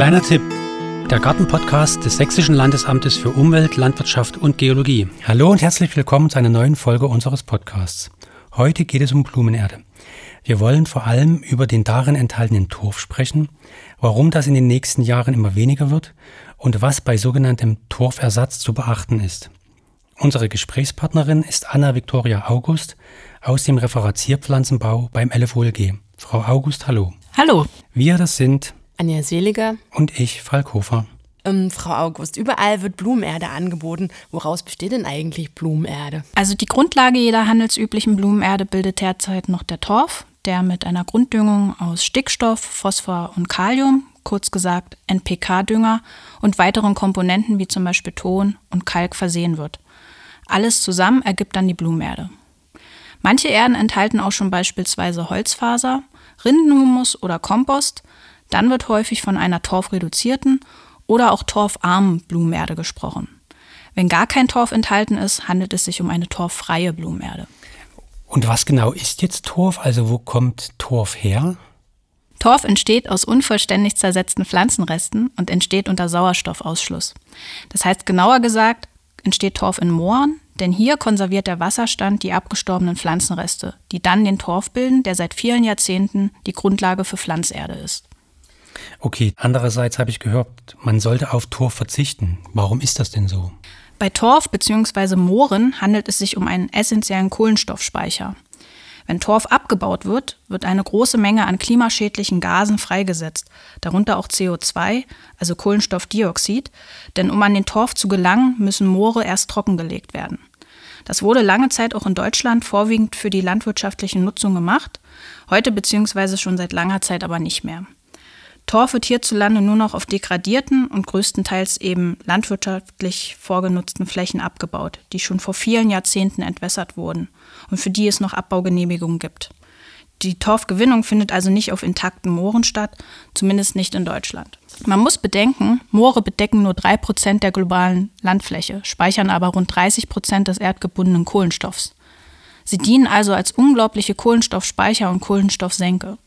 Kleiner Tipp. Der Gartenpodcast des Sächsischen Landesamtes für Umwelt, Landwirtschaft und Geologie. Hallo und herzlich willkommen zu einer neuen Folge unseres Podcasts. Heute geht es um Blumenerde. Wir wollen vor allem über den darin enthaltenen Torf sprechen, warum das in den nächsten Jahren immer weniger wird und was bei sogenanntem Torfersatz zu beachten ist. Unsere Gesprächspartnerin ist Anna Victoria August aus dem Referat Zierpflanzenbau beim LFOLG. Frau August, hallo. Hallo. Wir, das sind Anja Seliger und ich, Falk Hofer. Ähm, Frau August, überall wird Blumenerde angeboten. Woraus besteht denn eigentlich Blumenerde? Also die Grundlage jeder handelsüblichen Blumenerde bildet derzeit noch der Torf, der mit einer Grunddüngung aus Stickstoff, Phosphor und Kalium, kurz gesagt NPK-Dünger und weiteren Komponenten wie zum Beispiel Ton und Kalk versehen wird. Alles zusammen ergibt dann die Blumenerde. Manche Erden enthalten auch schon beispielsweise Holzfaser, Rindenhumus oder Kompost, dann wird häufig von einer torfreduzierten oder auch torfarmen Blumenerde gesprochen. Wenn gar kein Torf enthalten ist, handelt es sich um eine torffreie Blumenerde. Und was genau ist jetzt Torf? Also wo kommt Torf her? Torf entsteht aus unvollständig zersetzten Pflanzenresten und entsteht unter Sauerstoffausschluss. Das heißt genauer gesagt, entsteht Torf in Mooren, denn hier konserviert der Wasserstand die abgestorbenen Pflanzenreste, die dann den Torf bilden, der seit vielen Jahrzehnten die Grundlage für Pflanzerde ist. Okay, andererseits habe ich gehört, man sollte auf Torf verzichten. Warum ist das denn so? Bei Torf bzw. Mooren handelt es sich um einen essentiellen Kohlenstoffspeicher. Wenn Torf abgebaut wird, wird eine große Menge an klimaschädlichen Gasen freigesetzt, darunter auch CO2, also Kohlenstoffdioxid, denn um an den Torf zu gelangen, müssen Moore erst trockengelegt werden. Das wurde lange Zeit auch in Deutschland vorwiegend für die landwirtschaftliche Nutzung gemacht, heute bzw. schon seit langer Zeit aber nicht mehr. Torf wird hierzulande nur noch auf degradierten und größtenteils eben landwirtschaftlich vorgenutzten Flächen abgebaut, die schon vor vielen Jahrzehnten entwässert wurden und für die es noch Abbaugenehmigungen gibt. Die Torfgewinnung findet also nicht auf intakten Mooren statt, zumindest nicht in Deutschland. Man muss bedenken, Moore bedecken nur 3% der globalen Landfläche, speichern aber rund 30% des erdgebundenen Kohlenstoffs. Sie dienen also als unglaubliche Kohlenstoffspeicher und Kohlenstoffsenke.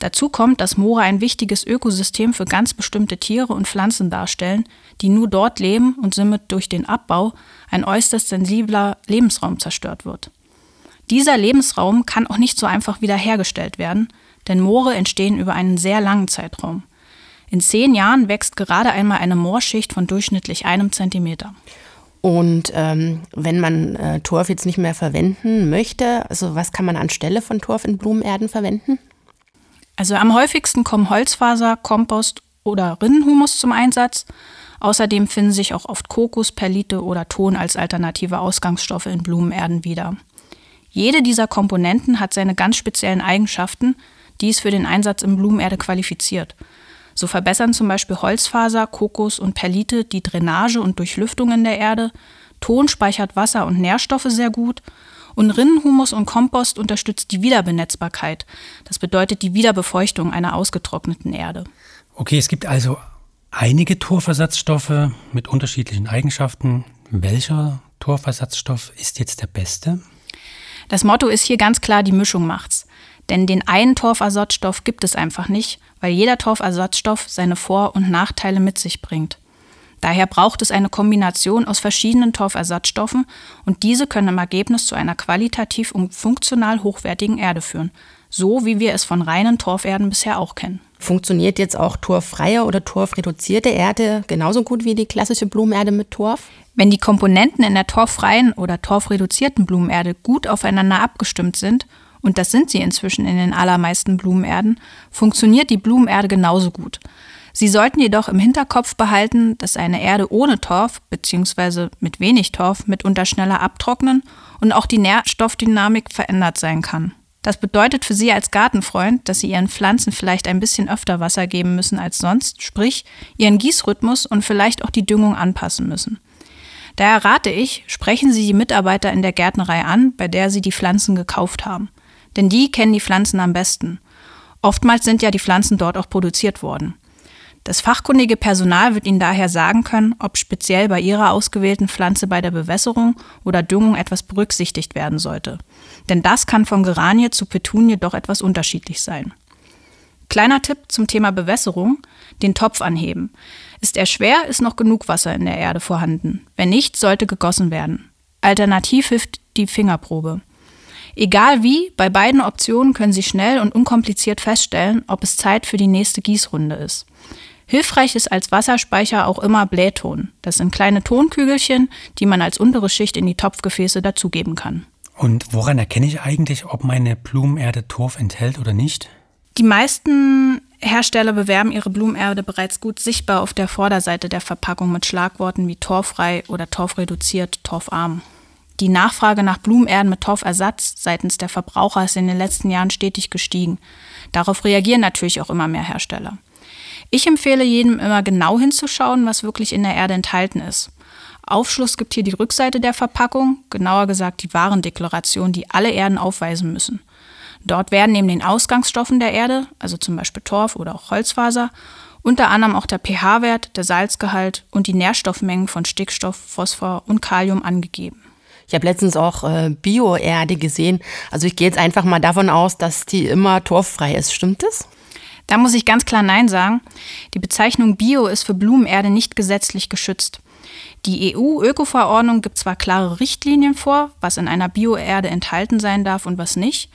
Dazu kommt, dass Moore ein wichtiges Ökosystem für ganz bestimmte Tiere und Pflanzen darstellen, die nur dort leben und somit durch den Abbau ein äußerst sensibler Lebensraum zerstört wird. Dieser Lebensraum kann auch nicht so einfach wiederhergestellt werden, denn Moore entstehen über einen sehr langen Zeitraum. In zehn Jahren wächst gerade einmal eine Moorschicht von durchschnittlich einem Zentimeter. Und ähm, wenn man äh, Torf jetzt nicht mehr verwenden möchte, also was kann man anstelle von Torf in Blumenerden verwenden? Also am häufigsten kommen Holzfaser, Kompost oder Rinnenhumus zum Einsatz. Außerdem finden sich auch oft Kokos, Perlite oder Ton als alternative Ausgangsstoffe in Blumenerden wieder. Jede dieser Komponenten hat seine ganz speziellen Eigenschaften, die es für den Einsatz in Blumenerde qualifiziert. So verbessern zum Beispiel Holzfaser, Kokos und Perlite die Drainage und Durchlüftung in der Erde, Ton speichert Wasser und Nährstoffe sehr gut und Rinnenhumus und Kompost unterstützt die Wiederbenetzbarkeit. Das bedeutet die Wiederbefeuchtung einer ausgetrockneten Erde. Okay, es gibt also einige Torfersatzstoffe mit unterschiedlichen Eigenschaften. Welcher Torfersatzstoff ist jetzt der beste? Das Motto ist hier ganz klar, die Mischung macht's. Denn den einen Torfersatzstoff gibt es einfach nicht, weil jeder Torfersatzstoff seine Vor- und Nachteile mit sich bringt. Daher braucht es eine Kombination aus verschiedenen Torfersatzstoffen und diese können im Ergebnis zu einer qualitativ und funktional hochwertigen Erde führen, so wie wir es von reinen Torferden bisher auch kennen. Funktioniert jetzt auch torffreie oder torfreduzierte Erde genauso gut wie die klassische Blumenerde mit Torf? Wenn die Komponenten in der torffreien oder torfreduzierten Blumenerde gut aufeinander abgestimmt sind, und das sind sie inzwischen in den allermeisten Blumenerden, funktioniert die Blumenerde genauso gut. Sie sollten jedoch im Hinterkopf behalten, dass eine Erde ohne Torf bzw. mit wenig Torf mitunter schneller abtrocknen und auch die Nährstoffdynamik verändert sein kann. Das bedeutet für Sie als Gartenfreund, dass Sie Ihren Pflanzen vielleicht ein bisschen öfter Wasser geben müssen als sonst, sprich Ihren Gießrhythmus und vielleicht auch die Düngung anpassen müssen. Daher rate ich, sprechen Sie die Mitarbeiter in der Gärtnerei an, bei der Sie die Pflanzen gekauft haben. Denn die kennen die Pflanzen am besten. Oftmals sind ja die Pflanzen dort auch produziert worden. Das fachkundige Personal wird Ihnen daher sagen können, ob speziell bei Ihrer ausgewählten Pflanze bei der Bewässerung oder Düngung etwas berücksichtigt werden sollte. Denn das kann von Geranie zu Petunie doch etwas unterschiedlich sein. Kleiner Tipp zum Thema Bewässerung. Den Topf anheben. Ist er schwer, ist noch genug Wasser in der Erde vorhanden. Wenn nicht, sollte gegossen werden. Alternativ hilft die Fingerprobe. Egal wie, bei beiden Optionen können Sie schnell und unkompliziert feststellen, ob es Zeit für die nächste Gießrunde ist. Hilfreich ist als Wasserspeicher auch immer Blähton. Das sind kleine Tonkügelchen, die man als untere Schicht in die Topfgefäße dazugeben kann. Und woran erkenne ich eigentlich, ob meine Blumenerde Torf enthält oder nicht? Die meisten Hersteller bewerben ihre Blumenerde bereits gut sichtbar auf der Vorderseite der Verpackung mit Schlagworten wie torffrei oder torfreduziert, torfarm. Die Nachfrage nach Blumenerden mit Torfersatz seitens der Verbraucher ist in den letzten Jahren stetig gestiegen. Darauf reagieren natürlich auch immer mehr Hersteller. Ich empfehle jedem immer genau hinzuschauen, was wirklich in der Erde enthalten ist. Aufschluss gibt hier die Rückseite der Verpackung, genauer gesagt die Warendeklaration, die alle Erden aufweisen müssen. Dort werden neben den Ausgangsstoffen der Erde, also zum Beispiel Torf oder auch Holzfaser, unter anderem auch der pH-Wert, der Salzgehalt und die Nährstoffmengen von Stickstoff, Phosphor und Kalium angegeben. Ich habe letztens auch äh, Bioerde gesehen. Also ich gehe jetzt einfach mal davon aus, dass die immer torffrei ist. Stimmt das? Da muss ich ganz klar Nein sagen. Die Bezeichnung Bio ist für Blumenerde nicht gesetzlich geschützt. Die EU-Öko-Verordnung gibt zwar klare Richtlinien vor, was in einer Bioerde enthalten sein darf und was nicht.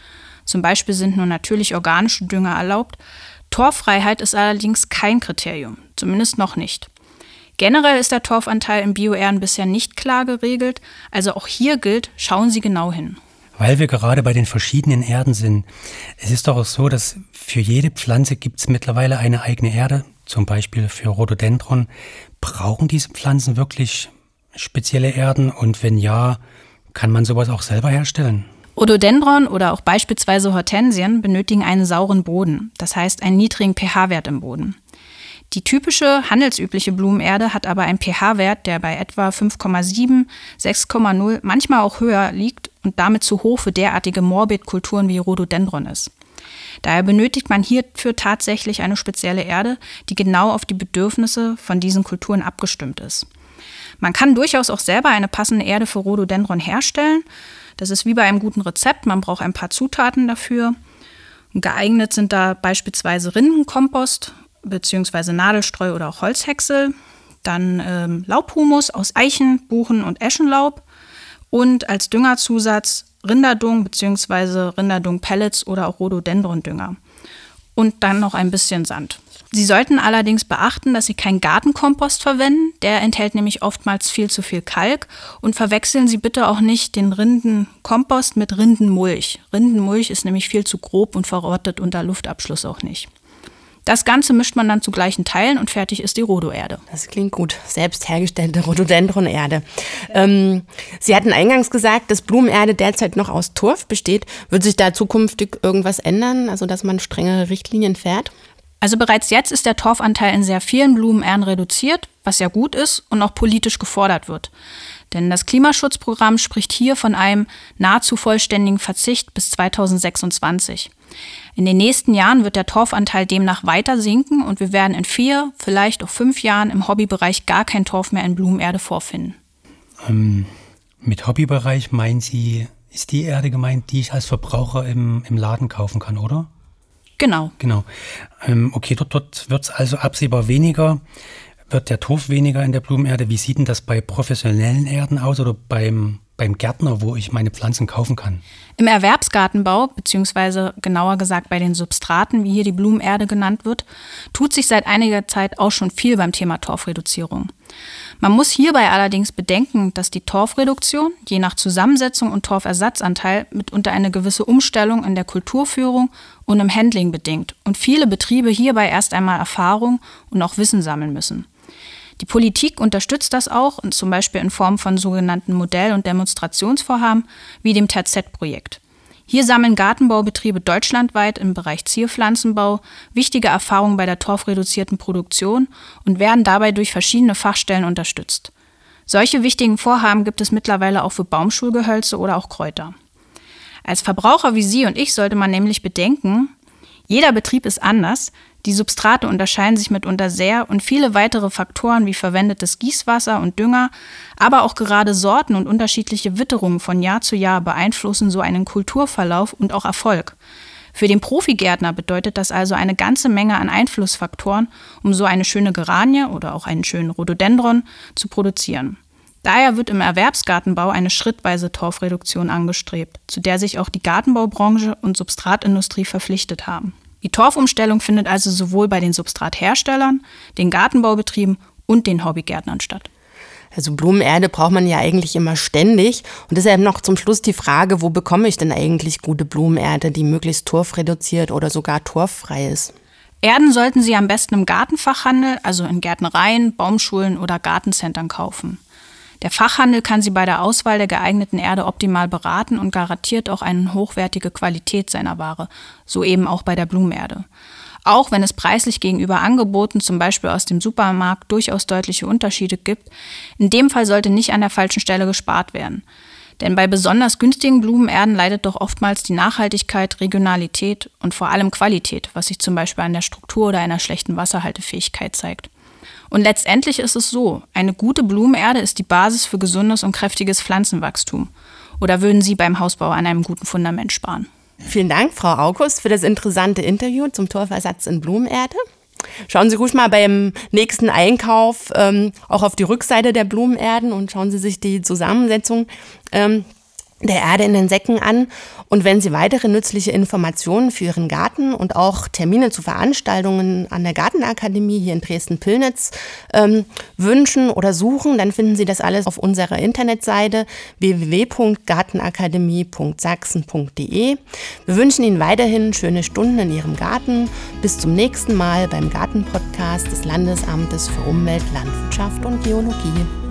Zum Beispiel sind nur natürlich organische Dünger erlaubt. Torfreiheit ist allerdings kein Kriterium, zumindest noch nicht. Generell ist der Torfanteil im Bioerden bisher nicht klar geregelt, also auch hier gilt, schauen Sie genau hin. Weil wir gerade bei den verschiedenen Erden sind. Es ist doch auch so, dass für jede Pflanze gibt es mittlerweile eine eigene Erde, zum Beispiel für Rhododendron. Brauchen diese Pflanzen wirklich spezielle Erden und wenn ja, kann man sowas auch selber herstellen? Rhododendron oder auch beispielsweise Hortensien benötigen einen sauren Boden, das heißt einen niedrigen pH-Wert im Boden. Die typische handelsübliche Blumenerde hat aber einen pH-Wert, der bei etwa 5,7, 6,0, manchmal auch höher liegt und damit zu hoch für derartige Morbidkulturen wie Rhododendron ist. Daher benötigt man hierfür tatsächlich eine spezielle Erde, die genau auf die Bedürfnisse von diesen Kulturen abgestimmt ist. Man kann durchaus auch selber eine passende Erde für Rhododendron herstellen. Das ist wie bei einem guten Rezept, man braucht ein paar Zutaten dafür. Geeignet sind da beispielsweise Rindenkompost bzw. Nadelstreu oder auch Holzhäcksel, dann ähm, Laubhumus aus Eichen, Buchen und Eschenlaub und als Düngerzusatz Rinderdung bzw. Rinderdung-Pellets oder auch Rhododendron-Dünger. Und dann noch ein bisschen Sand. Sie sollten allerdings beachten, dass Sie keinen Gartenkompost verwenden. Der enthält nämlich oftmals viel zu viel Kalk. Und verwechseln Sie bitte auch nicht den Rindenkompost mit Rindenmulch. Rindenmulch ist nämlich viel zu grob und verrottet unter Luftabschluss auch nicht. Das Ganze mischt man dann zu gleichen Teilen und fertig ist die Rhodoerde. Das klingt gut. Selbst hergestellte Rhododendronerde. Ähm, Sie hatten eingangs gesagt, dass Blumenerde derzeit noch aus Torf besteht. Wird sich da zukünftig irgendwas ändern, also dass man strengere Richtlinien fährt? Also bereits jetzt ist der Torfanteil in sehr vielen Blumenerden reduziert, was ja gut ist und auch politisch gefordert wird. Denn das Klimaschutzprogramm spricht hier von einem nahezu vollständigen Verzicht bis 2026. In den nächsten Jahren wird der Torfanteil demnach weiter sinken und wir werden in vier, vielleicht auch fünf Jahren im Hobbybereich gar kein Torf mehr in Blumenerde vorfinden. Ähm, mit Hobbybereich meinen Sie, ist die Erde gemeint, die ich als Verbraucher im, im Laden kaufen kann, oder? Genau. Genau. Ähm, okay, dort, dort wird es also absehbar weniger. Wird der Torf weniger in der Blumenerde? Wie sieht denn das bei professionellen Erden aus oder beim beim Gärtner, wo ich meine Pflanzen kaufen kann? Im Erwerbsgartenbau, beziehungsweise genauer gesagt bei den Substraten, wie hier die Blumenerde genannt wird, tut sich seit einiger Zeit auch schon viel beim Thema Torfreduzierung. Man muss hierbei allerdings bedenken, dass die Torfreduktion je nach Zusammensetzung und Torfersatzanteil mitunter eine gewisse Umstellung in der Kulturführung und im Handling bedingt und viele Betriebe hierbei erst einmal Erfahrung und auch Wissen sammeln müssen. Die Politik unterstützt das auch, zum Beispiel in Form von sogenannten Modell- und Demonstrationsvorhaben wie dem TZ-Projekt. Hier sammeln Gartenbaubetriebe deutschlandweit im Bereich Zierpflanzenbau wichtige Erfahrungen bei der torfreduzierten Produktion und werden dabei durch verschiedene Fachstellen unterstützt. Solche wichtigen Vorhaben gibt es mittlerweile auch für Baumschulgehölze oder auch Kräuter. Als Verbraucher wie Sie und ich sollte man nämlich bedenken, jeder Betrieb ist anders, die Substrate unterscheiden sich mitunter sehr und viele weitere Faktoren wie verwendetes Gießwasser und Dünger, aber auch gerade Sorten und unterschiedliche Witterungen von Jahr zu Jahr beeinflussen so einen Kulturverlauf und auch Erfolg. Für den Profigärtner bedeutet das also eine ganze Menge an Einflussfaktoren, um so eine schöne Geranie oder auch einen schönen Rhododendron zu produzieren. Daher wird im Erwerbsgartenbau eine schrittweise Torfreduktion angestrebt, zu der sich auch die Gartenbaubranche und Substratindustrie verpflichtet haben. Die Torfumstellung findet also sowohl bei den Substratherstellern, den Gartenbaubetrieben und den Hobbygärtnern statt. Also Blumenerde braucht man ja eigentlich immer ständig. Und deshalb noch zum Schluss die Frage, wo bekomme ich denn eigentlich gute Blumenerde, die möglichst torfreduziert oder sogar torffrei ist? Erden sollten Sie am besten im Gartenfachhandel, also in Gärtnereien, Baumschulen oder Gartencentern kaufen. Der Fachhandel kann Sie bei der Auswahl der geeigneten Erde optimal beraten und garantiert auch eine hochwertige Qualität seiner Ware, so eben auch bei der Blumenerde. Auch wenn es preislich gegenüber Angeboten, zum Beispiel aus dem Supermarkt, durchaus deutliche Unterschiede gibt, in dem Fall sollte nicht an der falschen Stelle gespart werden. Denn bei besonders günstigen Blumenerden leidet doch oftmals die Nachhaltigkeit, Regionalität und vor allem Qualität, was sich zum Beispiel an der Struktur oder einer schlechten Wasserhaltefähigkeit zeigt. Und letztendlich ist es so, eine gute Blumenerde ist die Basis für gesundes und kräftiges Pflanzenwachstum. Oder würden Sie beim Hausbau an einem guten Fundament sparen? Vielen Dank, Frau August, für das interessante Interview zum Torfersatz in Blumenerde. Schauen Sie ruhig mal beim nächsten Einkauf ähm, auch auf die Rückseite der Blumenerden und schauen Sie sich die Zusammensetzung ähm, der Erde in den Säcken an. Und wenn Sie weitere nützliche Informationen für Ihren Garten und auch Termine zu Veranstaltungen an der Gartenakademie hier in Dresden-Pillnitz ähm, wünschen oder suchen, dann finden Sie das alles auf unserer Internetseite www.gartenakademie.sachsen.de. Wir wünschen Ihnen weiterhin schöne Stunden in Ihrem Garten. Bis zum nächsten Mal beim Gartenpodcast des Landesamtes für Umwelt, Landwirtschaft und Geologie.